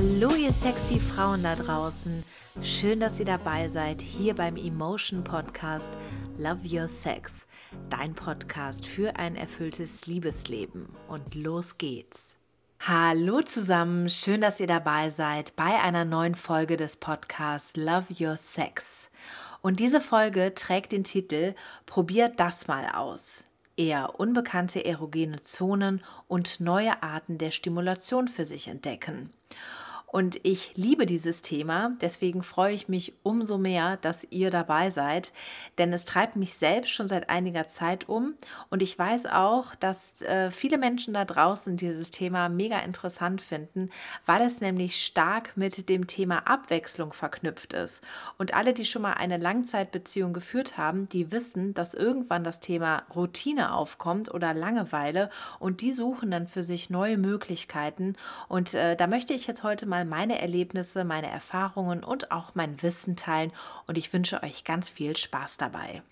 Hallo ihr sexy Frauen da draußen. Schön, dass ihr dabei seid hier beim Emotion Podcast Love Your Sex. Dein Podcast für ein erfülltes Liebesleben. Und los geht's. Hallo zusammen, schön, dass ihr dabei seid bei einer neuen Folge des Podcasts Love Your Sex. Und diese Folge trägt den Titel Probiert das mal aus eher unbekannte erogene Zonen und neue Arten der Stimulation für sich entdecken. Und ich liebe dieses Thema, deswegen freue ich mich umso mehr, dass ihr dabei seid, denn es treibt mich selbst schon seit einiger Zeit um und ich weiß auch, dass äh, viele Menschen da draußen dieses Thema mega interessant finden, weil es nämlich stark mit dem Thema Abwechslung verknüpft ist. Und alle, die schon mal eine Langzeitbeziehung geführt haben, die wissen, dass irgendwann das Thema Routine aufkommt oder Langeweile und die suchen dann für sich neue Möglichkeiten. Und äh, da möchte ich jetzt heute mal mal meine Erlebnisse, meine Erfahrungen und auch mein Wissen teilen und ich wünsche euch ganz viel Spaß dabei.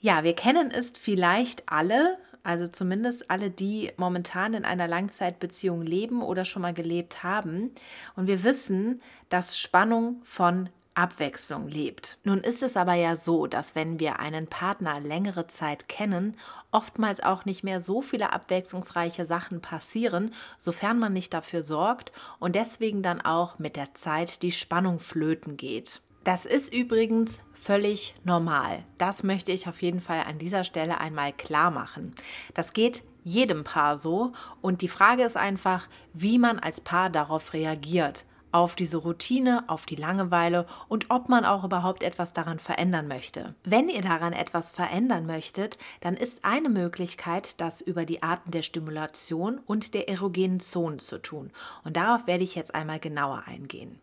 Ja, wir kennen es vielleicht alle, also zumindest alle, die momentan in einer Langzeitbeziehung leben oder schon mal gelebt haben. Und wir wissen, dass Spannung von Abwechslung lebt. Nun ist es aber ja so, dass wenn wir einen Partner längere Zeit kennen, oftmals auch nicht mehr so viele abwechslungsreiche Sachen passieren, sofern man nicht dafür sorgt und deswegen dann auch mit der Zeit die Spannung flöten geht. Das ist übrigens völlig normal. Das möchte ich auf jeden Fall an dieser Stelle einmal klar machen. Das geht jedem Paar so und die Frage ist einfach, wie man als Paar darauf reagiert auf diese Routine, auf die Langeweile und ob man auch überhaupt etwas daran verändern möchte. Wenn ihr daran etwas verändern möchtet, dann ist eine Möglichkeit, das über die Arten der Stimulation und der erogenen Zonen zu tun. Und darauf werde ich jetzt einmal genauer eingehen.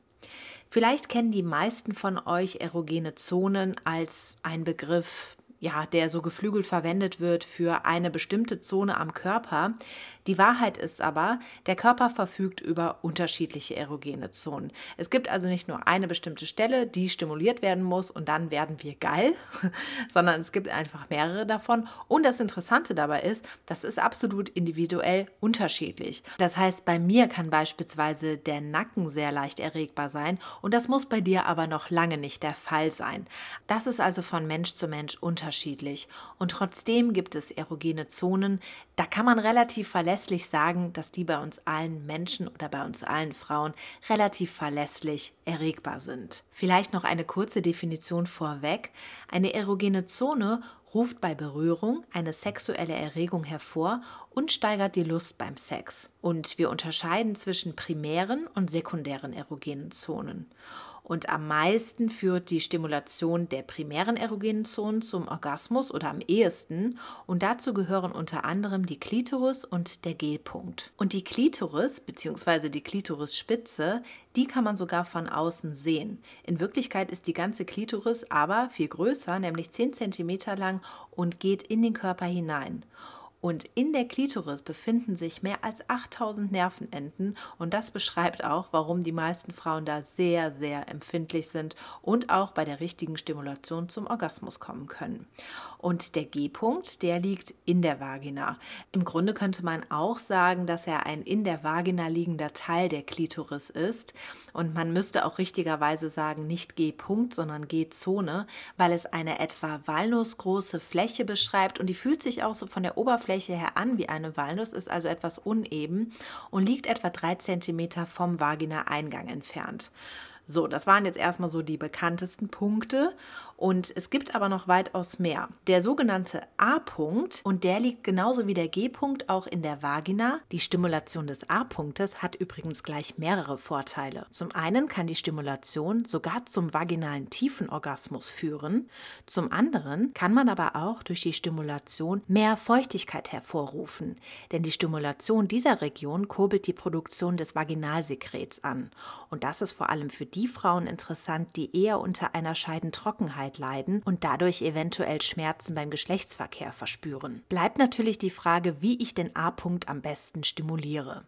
Vielleicht kennen die meisten von euch erogene Zonen als ein Begriff, ja, der so geflügelt verwendet wird für eine bestimmte Zone am Körper. Die Wahrheit ist aber, der Körper verfügt über unterschiedliche erogene Zonen. Es gibt also nicht nur eine bestimmte Stelle, die stimuliert werden muss und dann werden wir geil, sondern es gibt einfach mehrere davon. Und das Interessante dabei ist, das ist absolut individuell unterschiedlich. Das heißt, bei mir kann beispielsweise der Nacken sehr leicht erregbar sein und das muss bei dir aber noch lange nicht der Fall sein. Das ist also von Mensch zu Mensch unterschiedlich unterschiedlich und trotzdem gibt es erogene Zonen, da kann man relativ verlässlich sagen, dass die bei uns allen Menschen oder bei uns allen Frauen relativ verlässlich erregbar sind. Vielleicht noch eine kurze Definition vorweg. Eine erogene Zone ruft bei Berührung eine sexuelle Erregung hervor und steigert die Lust beim Sex. Und wir unterscheiden zwischen primären und sekundären erogenen Zonen. Und am meisten führt die Stimulation der primären erogenen Zonen zum Orgasmus oder am ehesten. Und dazu gehören unter anderem die Klitoris und der G-Punkt. Und die Klitoris bzw. die Klitorisspitze, die kann man sogar von außen sehen. In Wirklichkeit ist die ganze Klitoris aber viel größer, nämlich 10 cm lang und geht in den Körper hinein. Und in der Klitoris befinden sich mehr als 8000 Nervenenden und das beschreibt auch, warum die meisten Frauen da sehr, sehr empfindlich sind und auch bei der richtigen Stimulation zum Orgasmus kommen können. Und der G-Punkt, der liegt in der Vagina. Im Grunde könnte man auch sagen, dass er ein in der Vagina liegender Teil der Klitoris ist und man müsste auch richtigerweise sagen, nicht G-Punkt, sondern G-Zone, weil es eine etwa walnussgroße Fläche beschreibt und die fühlt sich auch so von der Oberfläche Oberfläche her an wie eine Walnuss, ist also etwas uneben und liegt etwa drei Zentimeter vom Vagina-Eingang entfernt. So, das waren jetzt erstmal so die bekanntesten Punkte. Und es gibt aber noch weitaus mehr. Der sogenannte A-Punkt, und der liegt genauso wie der G-Punkt auch in der Vagina. Die Stimulation des A-Punktes hat übrigens gleich mehrere Vorteile. Zum einen kann die Stimulation sogar zum vaginalen Tiefenorgasmus führen. Zum anderen kann man aber auch durch die Stimulation mehr Feuchtigkeit hervorrufen. Denn die Stimulation dieser Region kurbelt die Produktion des Vaginalsekrets an. Und das ist vor allem für die Frauen interessant, die eher unter einer Scheidentrockenheit leiden und dadurch eventuell Schmerzen beim Geschlechtsverkehr verspüren. Bleibt natürlich die Frage, wie ich den A-Punkt am besten stimuliere.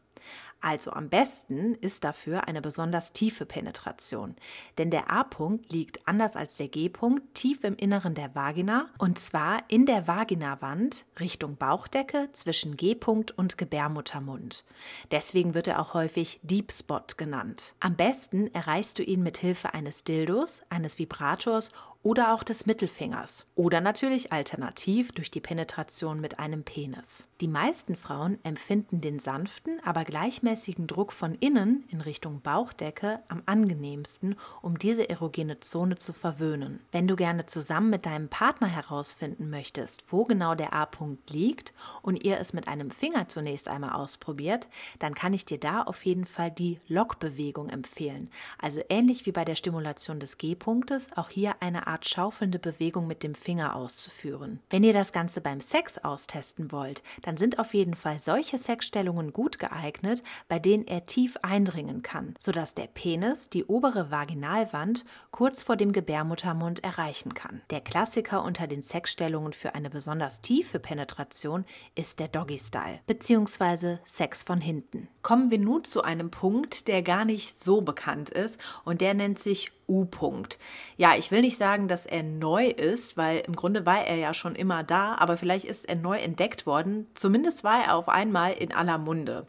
Also am besten ist dafür eine besonders tiefe Penetration, denn der A-Punkt liegt anders als der G-Punkt tief im Inneren der Vagina und zwar in der Vaginawand Richtung Bauchdecke zwischen G-Punkt und Gebärmuttermund. Deswegen wird er auch häufig Deep Spot genannt. Am besten erreichst du ihn mit Hilfe eines Dildos, eines Vibrators oder auch des Mittelfingers oder natürlich alternativ durch die Penetration mit einem Penis. Die meisten Frauen empfinden den sanften, aber gleichmäßigen Druck von innen in Richtung Bauchdecke am angenehmsten, um diese erogene Zone zu verwöhnen. Wenn du gerne zusammen mit deinem Partner herausfinden möchtest, wo genau der A-Punkt liegt und ihr es mit einem Finger zunächst einmal ausprobiert, dann kann ich dir da auf jeden Fall die Lockbewegung empfehlen. Also ähnlich wie bei der Stimulation des G-Punktes, auch hier eine Art schaufelnde Bewegung mit dem Finger auszuführen. Wenn ihr das Ganze beim Sex austesten wollt, dann sind auf jeden Fall solche Sexstellungen gut geeignet, bei denen er tief eindringen kann, sodass der Penis die obere Vaginalwand kurz vor dem Gebärmuttermund erreichen kann. Der Klassiker unter den Sexstellungen für eine besonders tiefe Penetration ist der Doggy Style bzw. Sex von hinten. Kommen wir nun zu einem Punkt, der gar nicht so bekannt ist und der nennt sich U-Punkt. Ja, ich will nicht sagen, dass er neu ist, weil im Grunde war er ja schon immer da, aber vielleicht ist er neu entdeckt worden. Zumindest war er auf einmal in aller Munde.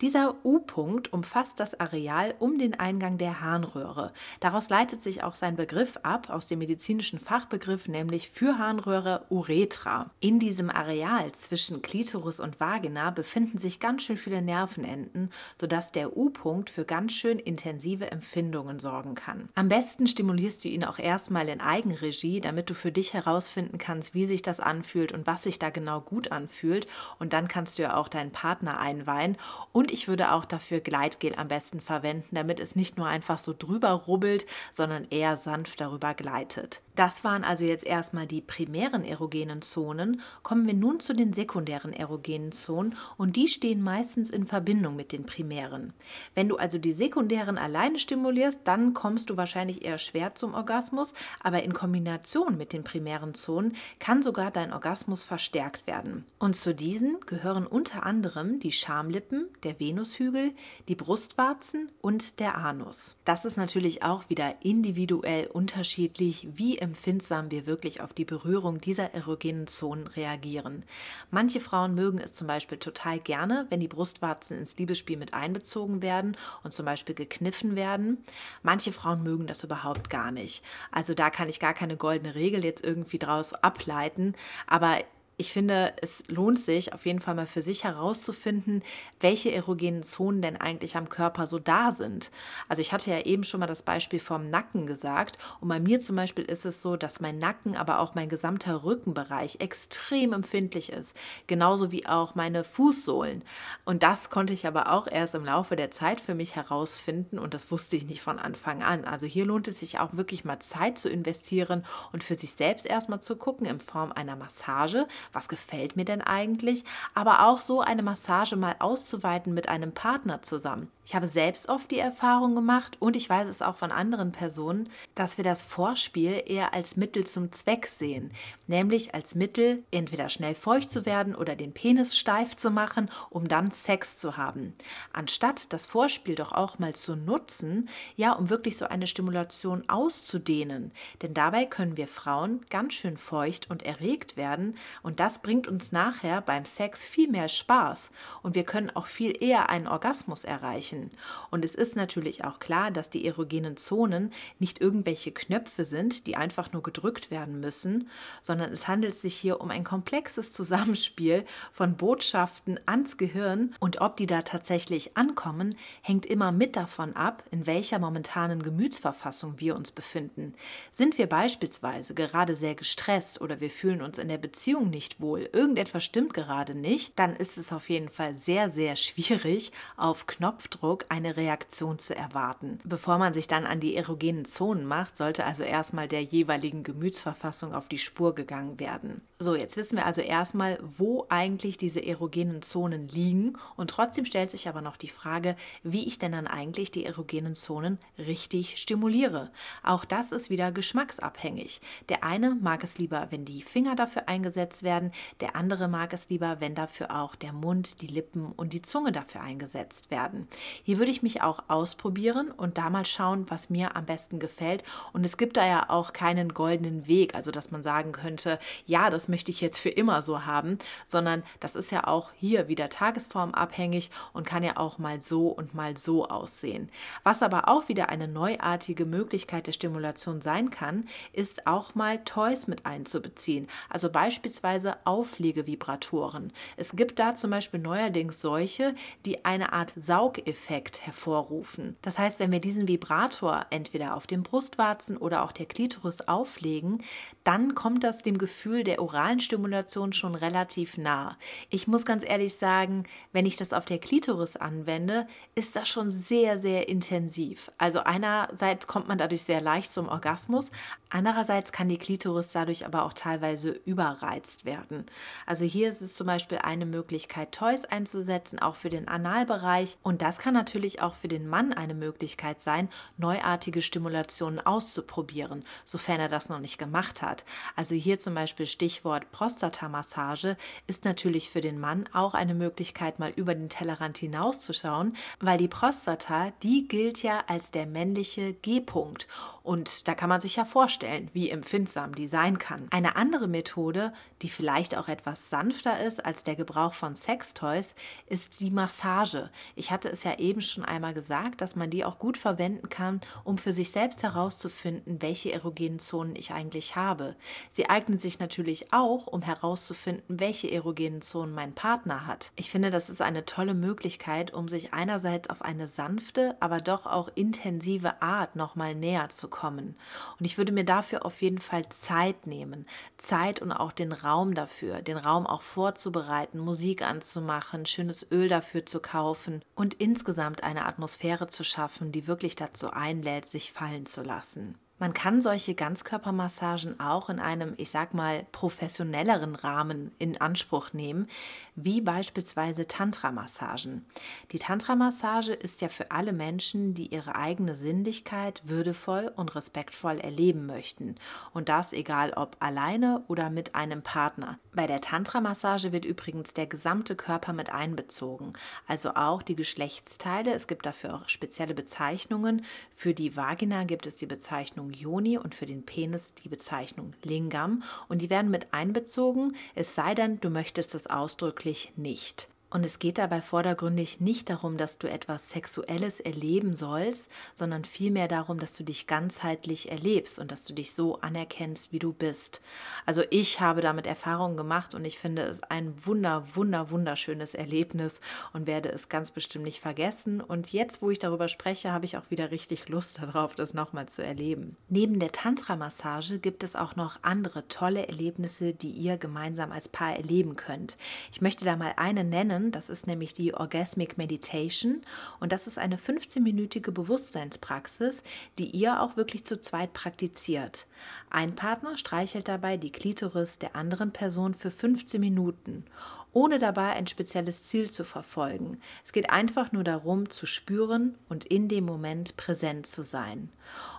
Dieser U-Punkt umfasst das Areal um den Eingang der Harnröhre. Daraus leitet sich auch sein Begriff ab, aus dem medizinischen Fachbegriff, nämlich für Harnröhre Uretra. In diesem Areal zwischen Klitoris und Vagina befinden sich ganz schön viele Nervenenden, sodass der U-Punkt für ganz schön intensive Empfindungen sorgen kann. Am besten stimulierst du ihn auch erstmal in Eigenregie, damit du für dich herausfinden kannst, wie sich das anfühlt und was sich da genau gut anfühlt. Und dann kannst du ja auch deinen Partner einweihen. Und ich würde auch dafür Gleitgel am besten verwenden, damit es nicht nur einfach so drüber rubbelt, sondern eher sanft darüber gleitet. Das waren also jetzt erstmal die primären erogenen Zonen. Kommen wir nun zu den sekundären erogenen Zonen und die stehen meistens in Verbindung mit den primären. Wenn du also die sekundären alleine stimulierst, dann kommst du wahrscheinlich eher schwer zum Orgasmus, aber in Kombination mit den primären Zonen kann sogar dein Orgasmus verstärkt werden. Und zu diesen gehören unter anderem die Schamlippen, der Venushügel, die Brustwarzen und der Anus. Das ist natürlich auch wieder individuell unterschiedlich, wie empfindsam wir wirklich auf die Berührung dieser erogenen Zonen reagieren. Manche Frauen mögen es zum Beispiel total gerne, wenn die Brustwarzen ins Liebesspiel mit einbezogen werden und zum Beispiel gekniffen werden. Manche Frauen mögen das überhaupt gar nicht. Also da kann ich gar keine goldene Regel jetzt irgendwie draus ableiten, aber ich finde, es lohnt sich auf jeden Fall mal für sich herauszufinden, welche erogenen Zonen denn eigentlich am Körper so da sind. Also ich hatte ja eben schon mal das Beispiel vom Nacken gesagt und bei mir zum Beispiel ist es so, dass mein Nacken, aber auch mein gesamter Rückenbereich extrem empfindlich ist, genauso wie auch meine Fußsohlen. Und das konnte ich aber auch erst im Laufe der Zeit für mich herausfinden und das wusste ich nicht von Anfang an. Also hier lohnt es sich auch wirklich mal Zeit zu investieren und für sich selbst erstmal zu gucken in Form einer Massage was gefällt mir denn eigentlich, aber auch so eine Massage mal auszuweiten mit einem Partner zusammen. Ich habe selbst oft die Erfahrung gemacht und ich weiß es auch von anderen Personen, dass wir das Vorspiel eher als Mittel zum Zweck sehen, nämlich als Mittel, entweder schnell feucht zu werden oder den Penis steif zu machen, um dann Sex zu haben. Anstatt das Vorspiel doch auch mal zu nutzen, ja, um wirklich so eine Stimulation auszudehnen. Denn dabei können wir Frauen ganz schön feucht und erregt werden und das bringt uns nachher beim Sex viel mehr Spaß und wir können auch viel eher einen Orgasmus erreichen erreichen. Und es ist natürlich auch klar, dass die erogenen Zonen nicht irgendwelche Knöpfe sind, die einfach nur gedrückt werden müssen, sondern es handelt sich hier um ein komplexes Zusammenspiel von Botschaften ans Gehirn und ob die da tatsächlich ankommen, hängt immer mit davon ab, in welcher momentanen Gemütsverfassung wir uns befinden. Sind wir beispielsweise gerade sehr gestresst oder wir fühlen uns in der Beziehung nicht wohl, irgendetwas stimmt gerade nicht, dann ist es auf jeden Fall sehr, sehr schwierig, auf Knopfdruck Eindruck, eine Reaktion zu erwarten. Bevor man sich dann an die erogenen Zonen macht, sollte also erstmal der jeweiligen Gemütsverfassung auf die Spur gegangen werden. So, jetzt wissen wir also erstmal, wo eigentlich diese erogenen Zonen liegen und trotzdem stellt sich aber noch die Frage, wie ich denn dann eigentlich die erogenen Zonen richtig stimuliere. Auch das ist wieder geschmacksabhängig. Der eine mag es lieber, wenn die Finger dafür eingesetzt werden, der andere mag es lieber, wenn dafür auch der Mund, die Lippen und die Zunge dafür eingesetzt werden. Hier würde ich mich auch ausprobieren und da mal schauen, was mir am besten gefällt. Und es gibt da ja auch keinen goldenen Weg, also dass man sagen könnte, ja, das möchte ich jetzt für immer so haben, sondern das ist ja auch hier wieder tagesformabhängig und kann ja auch mal so und mal so aussehen. Was aber auch wieder eine neuartige Möglichkeit der Stimulation sein kann, ist auch mal Toys mit einzubeziehen, also beispielsweise Auflegevibratoren. Es gibt da zum Beispiel neuerdings solche, die eine Art Saugeffekt hervorrufen. Das heißt, wenn wir diesen Vibrator entweder auf dem Brustwarzen oder auch der Klitoris auflegen, dann kommt das dem Gefühl der oralen Stimulation schon relativ nah. Ich muss ganz ehrlich sagen, wenn ich das auf der Klitoris anwende, ist das schon sehr, sehr intensiv. Also einerseits kommt man dadurch sehr leicht zum Orgasmus, andererseits kann die Klitoris dadurch aber auch teilweise überreizt werden. Also hier ist es zum Beispiel eine Möglichkeit, Toys einzusetzen, auch für den Analbereich. Und das kann natürlich auch für den Mann eine Möglichkeit sein, neuartige Stimulationen auszuprobieren, sofern er das noch nicht gemacht hat. Also hier zum Beispiel Stichwort Prostatamassage ist natürlich für den Mann auch eine Möglichkeit, mal über den Tellerrand hinauszuschauen, weil die Prostata, die gilt ja als der männliche G-Punkt. Und da kann man sich ja vorstellen, wie empfindsam die sein kann. Eine andere Methode, die vielleicht auch etwas sanfter ist als der Gebrauch von Sextoys, ist die Massage. Ich hatte es ja eben schon einmal gesagt, dass man die auch gut verwenden kann, um für sich selbst herauszufinden, welche erogenen Zonen ich eigentlich habe. Sie eignet sich natürlich auch, um herauszufinden, welche erogenen Zonen mein Partner hat. Ich finde, das ist eine tolle Möglichkeit, um sich einerseits auf eine sanfte, aber doch auch intensive Art nochmal näher zu kommen. Und ich würde mir dafür auf jeden Fall Zeit nehmen. Zeit und auch den Raum dafür, den Raum auch vorzubereiten, Musik anzumachen, schönes Öl dafür zu kaufen und insgesamt eine Atmosphäre zu schaffen, die wirklich dazu einlädt, sich fallen zu lassen. Man kann solche Ganzkörpermassagen auch in einem, ich sag mal, professionelleren Rahmen in Anspruch nehmen, wie beispielsweise Tantra-Massagen. Die Tantra-Massage ist ja für alle Menschen, die ihre eigene Sinnlichkeit würdevoll und respektvoll erleben möchten. Und das egal ob alleine oder mit einem Partner. Bei der Tantra-Massage wird übrigens der gesamte Körper mit einbezogen, also auch die Geschlechtsteile. Es gibt dafür auch spezielle Bezeichnungen. Für die Vagina gibt es die Bezeichnung Bezeichnung Yoni und für den Penis die Bezeichnung Lingam und die werden mit einbezogen, es sei denn, du möchtest es ausdrücklich nicht. Und es geht dabei vordergründig nicht darum, dass du etwas Sexuelles erleben sollst, sondern vielmehr darum, dass du dich ganzheitlich erlebst und dass du dich so anerkennst, wie du bist. Also ich habe damit Erfahrungen gemacht und ich finde es ein wunder, wunder, wunderschönes Erlebnis und werde es ganz bestimmt nicht vergessen. Und jetzt, wo ich darüber spreche, habe ich auch wieder richtig Lust darauf, das nochmal zu erleben. Neben der Tantra-Massage gibt es auch noch andere tolle Erlebnisse, die ihr gemeinsam als Paar erleben könnt. Ich möchte da mal eine nennen das ist nämlich die Orgasmic Meditation. Und das ist eine 15-minütige Bewusstseinspraxis, die ihr auch wirklich zu zweit praktiziert. Ein Partner streichelt dabei die Klitoris der anderen Person für 15 Minuten ohne dabei ein spezielles Ziel zu verfolgen. Es geht einfach nur darum, zu spüren und in dem Moment präsent zu sein.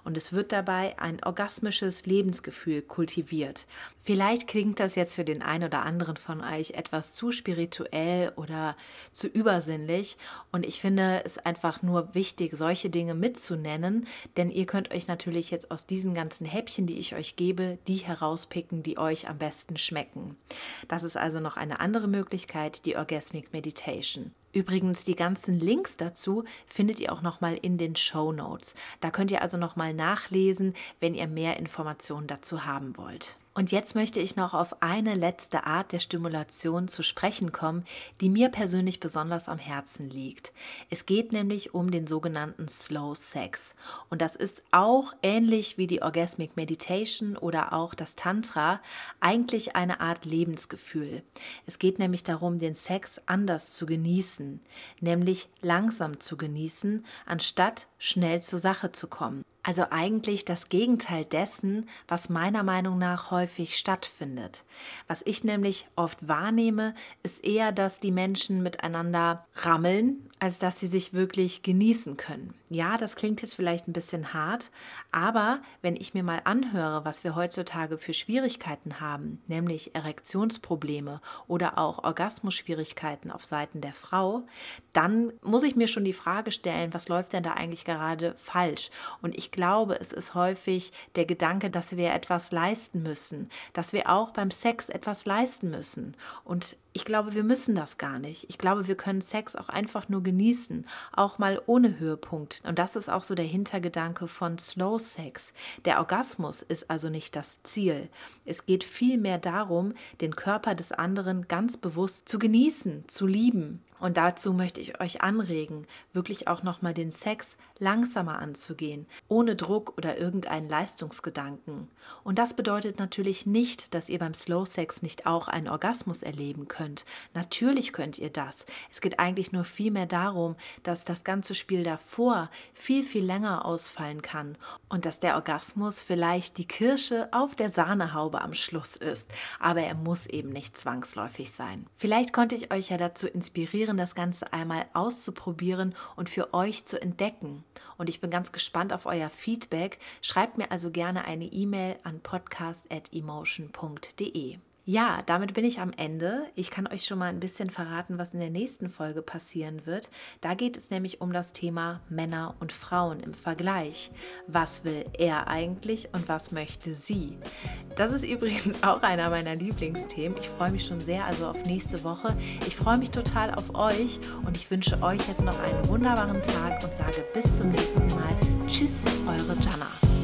Und es wird dabei ein orgasmisches Lebensgefühl kultiviert. Vielleicht klingt das jetzt für den einen oder anderen von euch etwas zu spirituell oder zu übersinnlich. Und ich finde es einfach nur wichtig, solche Dinge mitzunennen, denn ihr könnt euch natürlich jetzt aus diesen ganzen Häppchen, die ich euch gebe, die herauspicken, die euch am besten schmecken. Das ist also noch eine andere Möglichkeit Möglichkeit die Orgasmic Meditation. Übrigens, die ganzen Links dazu findet ihr auch nochmal in den Show Notes. Da könnt ihr also nochmal nachlesen, wenn ihr mehr Informationen dazu haben wollt. Und jetzt möchte ich noch auf eine letzte Art der Stimulation zu sprechen kommen, die mir persönlich besonders am Herzen liegt. Es geht nämlich um den sogenannten Slow Sex. Und das ist auch ähnlich wie die Orgasmic Meditation oder auch das Tantra eigentlich eine Art Lebensgefühl. Es geht nämlich darum, den Sex anders zu genießen, nämlich langsam zu genießen, anstatt schnell zur Sache zu kommen. Also eigentlich das Gegenteil dessen, was meiner Meinung nach häufig stattfindet. Was ich nämlich oft wahrnehme, ist eher, dass die Menschen miteinander rammeln, als dass sie sich wirklich genießen können. Ja, das klingt jetzt vielleicht ein bisschen hart, aber wenn ich mir mal anhöre, was wir heutzutage für Schwierigkeiten haben, nämlich Erektionsprobleme oder auch Orgasmusschwierigkeiten auf Seiten der Frau, dann muss ich mir schon die Frage stellen, was läuft denn da eigentlich gerade falsch? Und ich glaube, es ist häufig der Gedanke, dass wir etwas leisten müssen, dass wir auch beim Sex etwas leisten müssen. Und ich glaube, wir müssen das gar nicht. Ich glaube, wir können Sex auch einfach nur genießen, auch mal ohne Höhepunkt. Und das ist auch so der Hintergedanke von Slow Sex. Der Orgasmus ist also nicht das Ziel. Es geht vielmehr darum, den Körper des anderen ganz bewusst zu genießen, zu lieben. Und dazu möchte ich euch anregen, wirklich auch nochmal den Sex langsamer anzugehen, ohne Druck oder irgendeinen Leistungsgedanken. Und das bedeutet natürlich nicht, dass ihr beim Slow Sex nicht auch einen Orgasmus erleben könnt. Natürlich könnt ihr das. Es geht eigentlich nur vielmehr darum, dass das ganze Spiel davor viel, viel länger ausfallen kann und dass der Orgasmus vielleicht die Kirsche auf der Sahnehaube am Schluss ist. Aber er muss eben nicht zwangsläufig sein. Vielleicht konnte ich euch ja dazu inspirieren, das Ganze einmal auszuprobieren und für euch zu entdecken. Und ich bin ganz gespannt auf euer Feedback. Schreibt mir also gerne eine E-Mail an podcast.emotion.de. Ja, damit bin ich am Ende. Ich kann euch schon mal ein bisschen verraten, was in der nächsten Folge passieren wird. Da geht es nämlich um das Thema Männer und Frauen im Vergleich. Was will er eigentlich und was möchte sie? Das ist übrigens auch einer meiner Lieblingsthemen. Ich freue mich schon sehr also auf nächste Woche. Ich freue mich total auf euch und ich wünsche euch jetzt noch einen wunderbaren Tag und sage bis zum nächsten Mal. Tschüss, eure Jana.